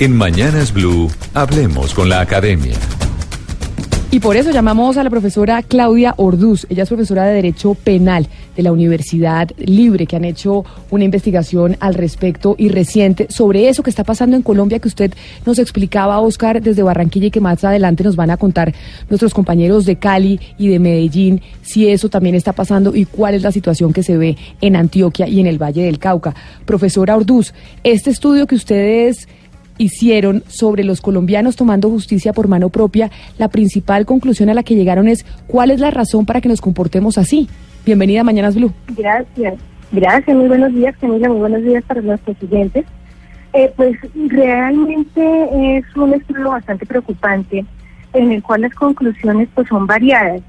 En Mañanas Blue, hablemos con la academia. Y por eso llamamos a la profesora Claudia Orduz. Ella es profesora de Derecho Penal de la Universidad Libre, que han hecho una investigación al respecto y reciente sobre eso que está pasando en Colombia, que usted nos explicaba, Oscar, desde Barranquilla y que más adelante nos van a contar nuestros compañeros de Cali y de Medellín, si eso también está pasando y cuál es la situación que se ve en Antioquia y en el Valle del Cauca. Profesora Orduz, este estudio que ustedes hicieron sobre los colombianos tomando justicia por mano propia, la principal conclusión a la que llegaron es cuál es la razón para que nos comportemos así. Bienvenida a Mañanas Blue. Gracias. Gracias, muy buenos días, Camila, muy buenos días para los siguientes. Eh, pues realmente es un estudio bastante preocupante en el cual las conclusiones pues son variadas.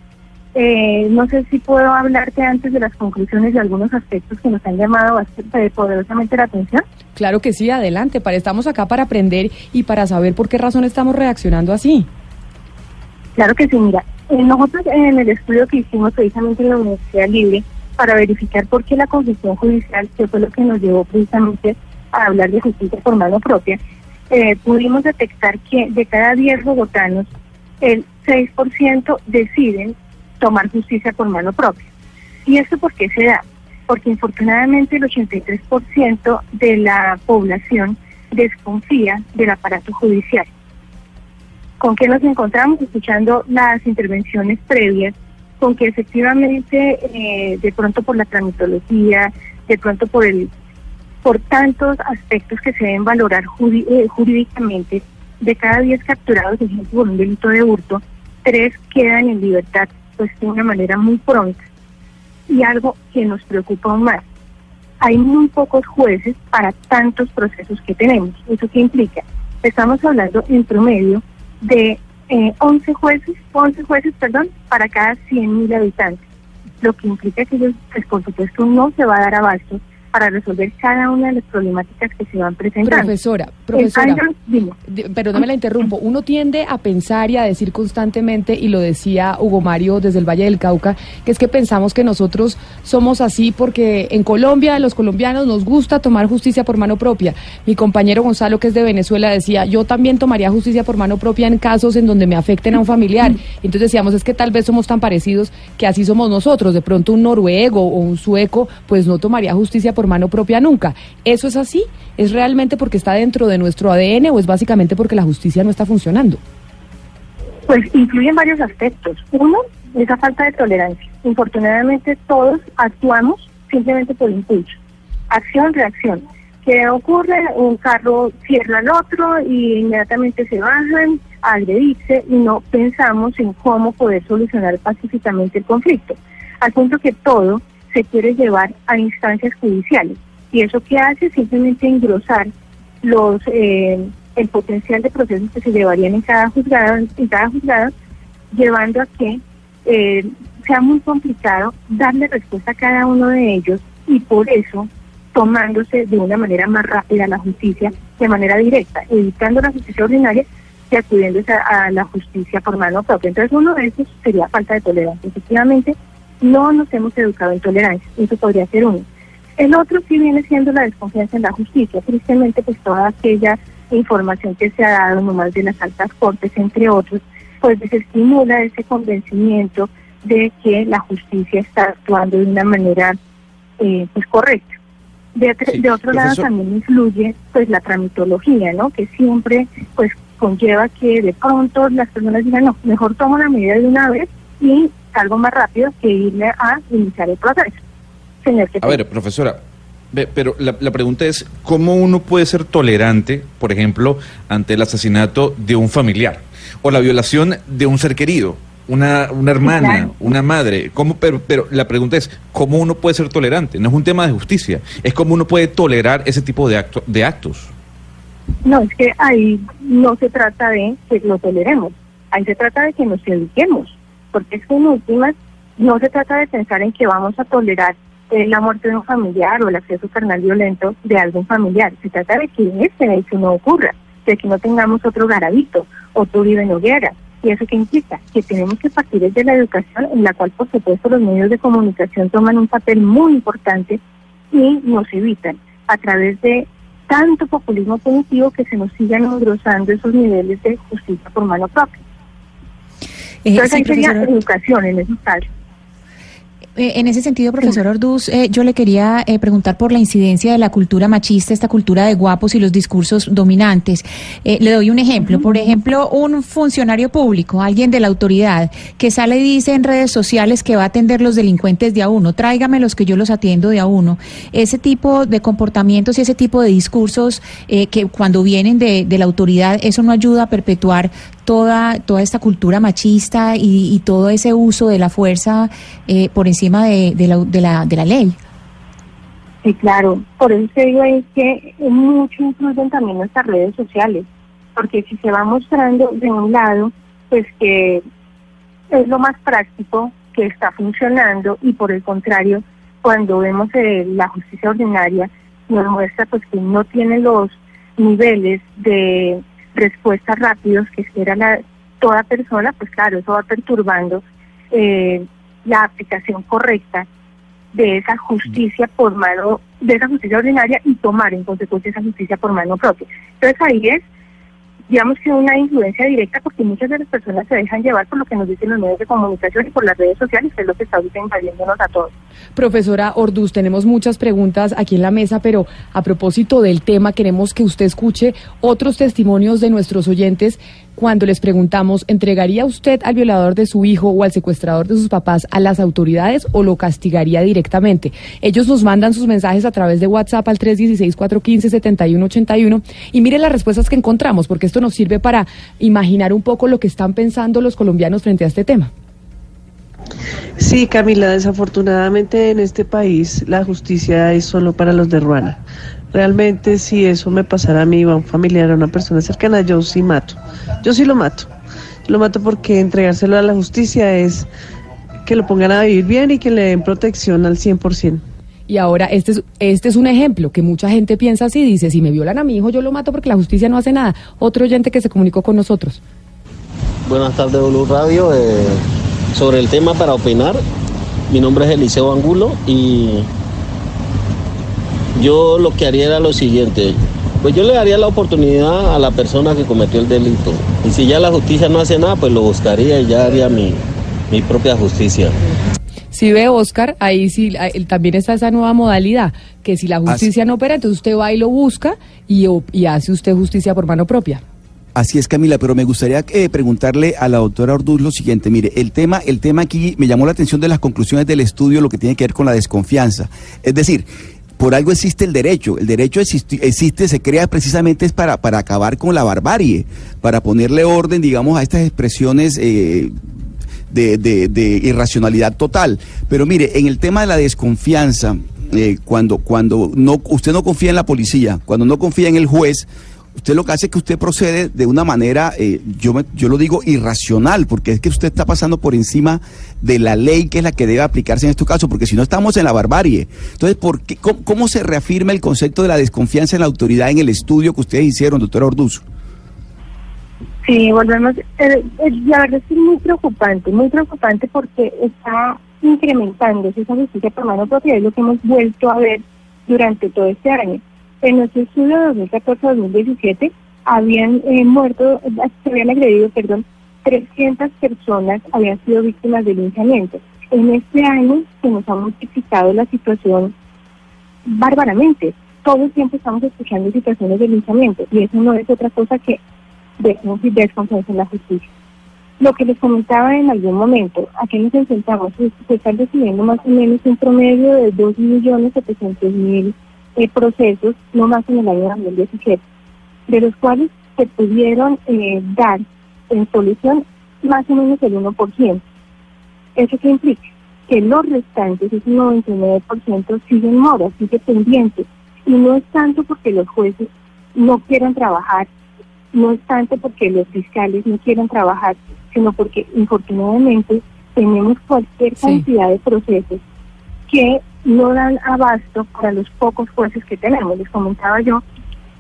Eh, no sé si puedo hablarte antes de las conclusiones de algunos aspectos que nos han llamado bastante poderosamente la atención. Claro que sí, adelante. Para, estamos acá para aprender y para saber por qué razón estamos reaccionando así. Claro que sí, mira. eh, nosotros en el estudio que hicimos precisamente en la Universidad Libre para verificar por qué la concesión judicial, que fue lo que nos llevó precisamente a hablar de justicia por mano propia, eh, pudimos detectar que de cada 10 bogotanos, el 6% deciden tomar justicia por mano propia. ¿Y esto por qué se da? Porque infortunadamente el 83% de la población desconfía del aparato judicial. ¿Con qué nos encontramos? Escuchando las intervenciones previas, con que efectivamente eh, de pronto por la tramitología, de pronto por el por tantos aspectos que se deben valorar eh, jurídicamente, de cada 10 capturados, por ejemplo, por un delito de hurto, tres quedan en libertad pues de una manera muy pronta. Y algo que nos preocupa aún más, hay muy pocos jueces para tantos procesos que tenemos. ¿Eso qué implica? Estamos hablando en promedio de eh, 11 jueces, 11 jueces, perdón, para cada 100.000 habitantes, lo que implica que ellos, pues por supuesto, no se va a dar abasto para resolver cada una de las problemáticas que se van presentando. Profesora, profesora. Dime. De- Perdóname la interrumpo. Uno tiende a pensar y a decir constantemente, y lo decía Hugo Mario desde el Valle del Cauca, que es que pensamos que nosotros somos así porque en Colombia, los colombianos, nos gusta tomar justicia por mano propia. Mi compañero Gonzalo, que es de Venezuela, decía, yo también tomaría justicia por mano propia en casos en donde me afecten a un familiar. Entonces decíamos, es que tal vez somos tan parecidos que así somos nosotros. De pronto un noruego o un sueco, pues no tomaría justicia por mano propia nunca. ¿Eso es así? ¿Es realmente porque está dentro de nuestro ADN o es básicamente porque la justicia no está funcionando? Pues influyen varios aspectos. Uno, esa falta de tolerancia. Infortunadamente todos actuamos simplemente por impulso. Acción, reacción. ¿Qué ocurre? Un carro cierra al otro y inmediatamente se bajan agredirse y no pensamos en cómo poder solucionar pacíficamente el conflicto. Al punto que todo se quiere llevar a instancias judiciales. Y eso que hace simplemente engrosar los eh, el potencial de procesos que se llevarían en cada juzgado, en cada juzgado, llevando a que eh, sea muy complicado darle respuesta a cada uno de ellos y por eso tomándose de una manera más rápida la justicia de manera directa, evitando la justicia ordinaria y acudiendo a, la justicia por mano propia. Entonces uno de esos sería falta de tolerancia. Efectivamente, no nos hemos educado en tolerancia, eso podría ser uno. El otro sí viene siendo la desconfianza en la justicia. Tristemente, pues toda aquella información que se ha dado, nomás de las altas cortes, entre otros, pues desestimula ese convencimiento de que la justicia está actuando de una manera eh, pues correcta. De, Sí, de otro lado también influye pues la tramitología, ¿no? Que siempre pues conlleva que de pronto las personas digan, no, mejor tomo la medida de una vez y salgo más rápido que irle a iniciar el proceso. Señor, A ver, profesora, pero la, la pregunta es, ¿cómo uno puede ser tolerante, por ejemplo, ante el asesinato de un familiar o la violación de un ser querido? Una, una hermana, claro. una madre, ¿cómo, pero, pero la pregunta es, ¿cómo uno puede ser tolerante? No es un tema de justicia, es cómo uno puede tolerar ese tipo de, acto, de actos. No, es que ahí no se trata de que lo toleremos, ahí se trata de que nos eduquemos, porque es que en últimas no se trata de pensar en que vamos a tolerar eh, la muerte de un familiar o el acceso carnal violento de algún familiar, se trata de que este hecho no ocurra, de que no tengamos otro garabito, otro Uribe Noguera. ¿Y eso qué implica? Que tenemos que partir desde la educación, en la cual, por supuesto, los medios de comunicación toman un papel muy importante y nos evitan a través de tanto populismo punitivo que se nos sigan engrosando esos niveles de justicia por mano propia. Eh, Entonces, sí, profesora. educación en esos casos. Eh, En ese sentido, profesor Orduz, eh, yo le quería eh, preguntar por la incidencia de la cultura machista, esta cultura de guapos y los discursos dominantes. Le doy un ejemplo. Por ejemplo, un funcionario público, alguien de la autoridad, que sale y dice en redes sociales que va a atender los delincuentes de a uno, tráigame los que yo los atiendo de a uno. Ese tipo de comportamientos y ese tipo de discursos eh, que cuando vienen de, de la autoridad, eso no ayuda a perpetuar toda, toda esta cultura machista y, y todo ese uso de la fuerza eh, por encima de, la, de, la, de la ley. Sí, claro. Por eso te digo es que mucho influyen también nuestras redes sociales, porque si se va mostrando de un lado, pues que es lo más práctico, que está funcionando, y por el contrario, cuando vemos eh, la justicia ordinaria, nos muestra pues que no tiene los niveles de respuestas rápidos que espera la, toda persona, pues claro, eso va perturbando eh, la aplicación correcta de esa justicia por mano, de esa justicia ordinaria y tomar en consecuencia esa justicia por mano propia. Entonces ahí es, digamos que una influencia directa porque muchas de las personas se dejan llevar por lo que nos dicen los medios de comunicación y por las redes sociales, que es lo que está invadiéndonos a todos. Profesora Orduz, tenemos muchas preguntas aquí en la mesa, pero a propósito del tema, queremos que usted escuche otros testimonios de nuestros oyentes cuando les preguntamos, ¿entregaría usted al violador de su hijo o al secuestrador de sus papás a las autoridades o lo castigaría directamente? Ellos nos mandan sus mensajes a través de WhatsApp al 316-415-7181 y mire las respuestas que encontramos, porque esto nos sirve para imaginar un poco lo que están pensando los colombianos frente a este tema. Sí, Camila, desafortunadamente en este país la justicia es solo para los de Ruana. Realmente si eso me pasara a mí o a un familiar, a una persona cercana, yo sí mato. Yo sí lo mato. Lo mato porque entregárselo a la justicia es que lo pongan a vivir bien y que le den protección al 100%. Y ahora este es, este es un ejemplo que mucha gente piensa así, dice, si me violan a mi hijo yo lo mato porque la justicia no hace nada. Otro oyente que se comunicó con nosotros. Buenas tardes, Blue Radio. Eh, sobre el tema para opinar, mi nombre es Eliseo Angulo y yo lo que haría era lo siguiente. Pues yo le daría la oportunidad a la persona que cometió el delito. Y si ya la justicia no hace nada, pues lo buscaría y ya haría mi, mi propia justicia. Si ve Oscar, ahí sí también está esa nueva modalidad, que si la justicia no opera, entonces usted va y lo busca y, y hace usted justicia por mano propia. Así es, Camila, pero me gustaría eh, preguntarle a la doctora Orduz lo siguiente. Mire, el tema, el tema aquí me llamó la atención de las conclusiones del estudio, lo que tiene que ver con la desconfianza. Es decir, por algo existe el derecho. El derecho existe, existe se crea precisamente para, para acabar con la barbarie, para ponerle orden, digamos, a estas expresiones eh, de, de- de irracionalidad total. Pero mire, en el tema de la desconfianza, eh, cuando, cuando no, usted no confía en la policía, cuando no confía en el juez, usted lo que hace es que usted procede de una manera, eh, yo, me- yo lo digo irracional, porque es que usted está pasando por encima de la ley que es la que debe aplicarse en estos casos, porque si no estamos en la barbarie. Entonces, ¿por qué, cómo, se reafirma el concepto de la desconfianza en la autoridad en el estudio que ustedes hicieron, doctora Orduz? Sí, volvemos. eh, eh, la verdad es muy preocupante, muy preocupante porque está incrementándose esa justicia por mano propia, es lo que hemos vuelto a ver durante todo este año. En nuestro estudio de 2014-2017 habían eh, muerto, se habían agredido, perdón, 300 personas habían sido víctimas de linchamiento. En este año se nos ha multiplicado la situación bárbaramente. Todo el tiempo estamos escuchando situaciones de linchamiento y eso no es otra cosa que desconfi- desconfianza en la justicia. Lo que les comentaba en algún momento, ¿a qué nos enfrentamos? Se están recibiendo más o menos un promedio de 2.700.000 eh, procesos, no más en el año 2017, de los cuales se pudieron eh, dar en solución más o menos el 1%. ¿Eso qué implica? Que los restantes, ese 99%, siguen mora, sigue pendiente. Y no es tanto porque los jueces no quieren trabajar, no es tanto porque los fiscales no quieren trabajar, sino porque infortunadamente tenemos cualquier cantidad de procesos que no dan abasto para los pocos jueces que tenemos. Les comentaba yo,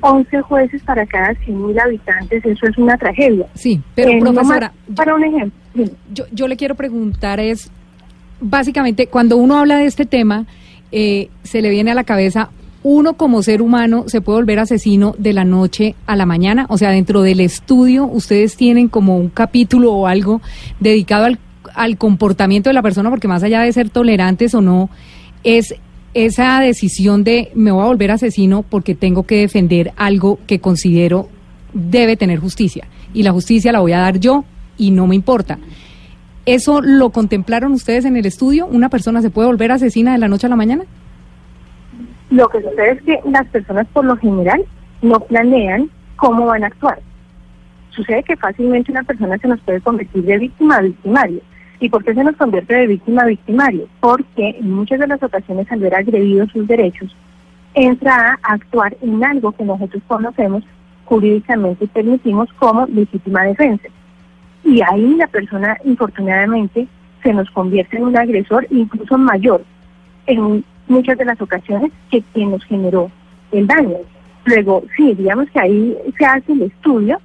11 jueces para cada 100.000 habitantes, eso es una tragedia. Sí, pero Eh, nomás profesora, para un ejemplo, yo, yo le quiero preguntar es, básicamente, cuando uno habla de este tema, eh, se le viene a la cabeza, uno como ser humano se puede volver asesino de la noche a la mañana, o sea, dentro del estudio ustedes tienen como un capítulo o algo dedicado al, al comportamiento de la persona, porque más allá de ser tolerantes o no, es esa decisión de me voy a volver asesino porque tengo que defender algo que considero debe tener justicia. Y la justicia la voy a dar yo y no me importa. ¿Eso lo contemplaron ustedes en el estudio? ¿Una persona se puede volver asesina de la noche a la mañana? Lo que sucede es que las personas por lo general no planean cómo van a actuar. Sucede que fácilmente una persona se nos puede convertir de víctima a victimario. ¿Y por qué se nos convierte de víctima a victimario? Porque en muchas de las ocasiones al ver agredidos sus derechos, entra a actuar en algo que nosotros conocemos jurídicamente y permitimos como legítima defensa. Y ahí la persona, infortunadamente, se nos convierte en un agresor incluso mayor en muchas de las ocasiones que quien nos generó el daño. Luego, sí, digamos que ahí se hace el estudio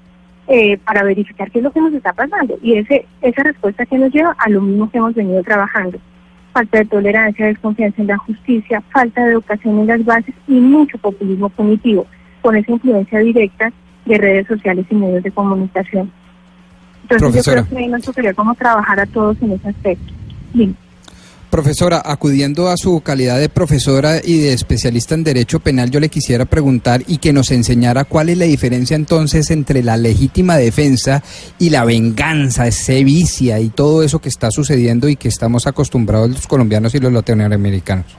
eh, para verificar qué es lo que nos está pasando. Y ese esa respuesta que nos lleva a lo mismo que hemos venido trabajando. Falta de tolerancia, desconfianza en la justicia, falta de educación en las bases y mucho populismo punitivo, con esa influencia directa de redes sociales y medios de comunicación. Entonces Profesora. yo creo que ahí nos tocaría como trabajar a todos en ese aspecto. Bien. Profesora, acudiendo a su calidad de profesora y de especialista en derecho penal, yo le quisiera preguntar y que nos enseñara cuál es la diferencia entonces entre la legítima defensa y la venganza, ese vicia y todo eso que está sucediendo y que estamos acostumbrados los colombianos y los latinoamericanos.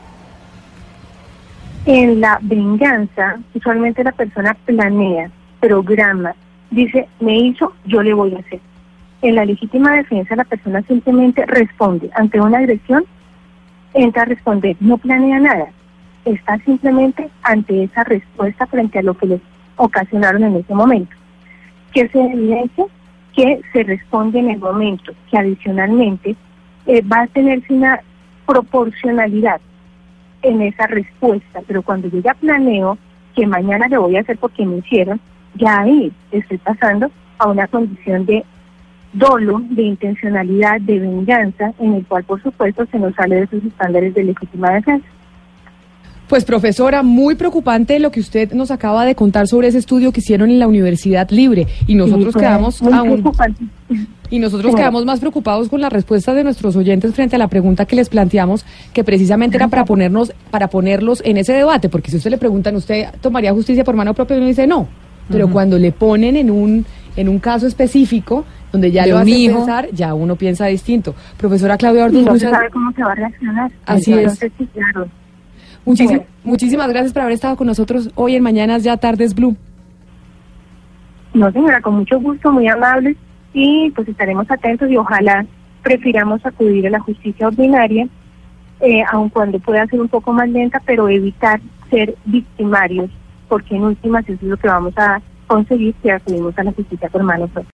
En la venganza, usualmente la persona planea, programa, dice, me hizo, yo le voy a hacer. En la legítima defensa, la persona simplemente responde ante una agresión, entra a responder, no planea nada, está simplemente ante esa respuesta frente a lo que les ocasionaron en ese momento. Que se evidencia que se responde en el momento, que adicionalmente eh, va a tenerse una proporcionalidad en esa respuesta, pero cuando yo ya planeo que mañana le voy a hacer porque me hicieron, ya ahí estoy pasando a una condición de dolo, de intencionalidad, de venganza, en el cual por supuesto se nos sale de esos estándares de legítima defensa. Pues profesora, muy preocupante lo que usted nos acaba de contar sobre ese estudio que hicieron en la Universidad Libre y nosotros Sí, quedamos aún y nosotros Sí. quedamos más preocupados con las respuestas de nuestros oyentes frente a la pregunta que les planteamos, que precisamente era para ponernos para ponerlos en ese debate, porque si usted le preguntan, ¿usted tomaría justicia por mano propia? Y uno dice no, pero cuando le ponen en un en un caso específico donde ya De lo un hace hijo. pensar, ya uno piensa distinto. Profesora Claudia Orduz, no muchas, sabe cómo se va a reaccionar. Así es. Entonces, sí, claro. muchísim- Bueno. muchísimas gracias por haber estado con nosotros hoy en Mañanas Ya Tardes Blue. No, señora, con mucho gusto, muy amable y pues estaremos atentos y ojalá prefiramos acudir a la justicia ordinaria, eh, aun cuando pueda ser un poco más lenta, pero evitar ser victimarios, porque en últimas eso es lo que vamos a conseguir si acudimos a la justicia por mano propia.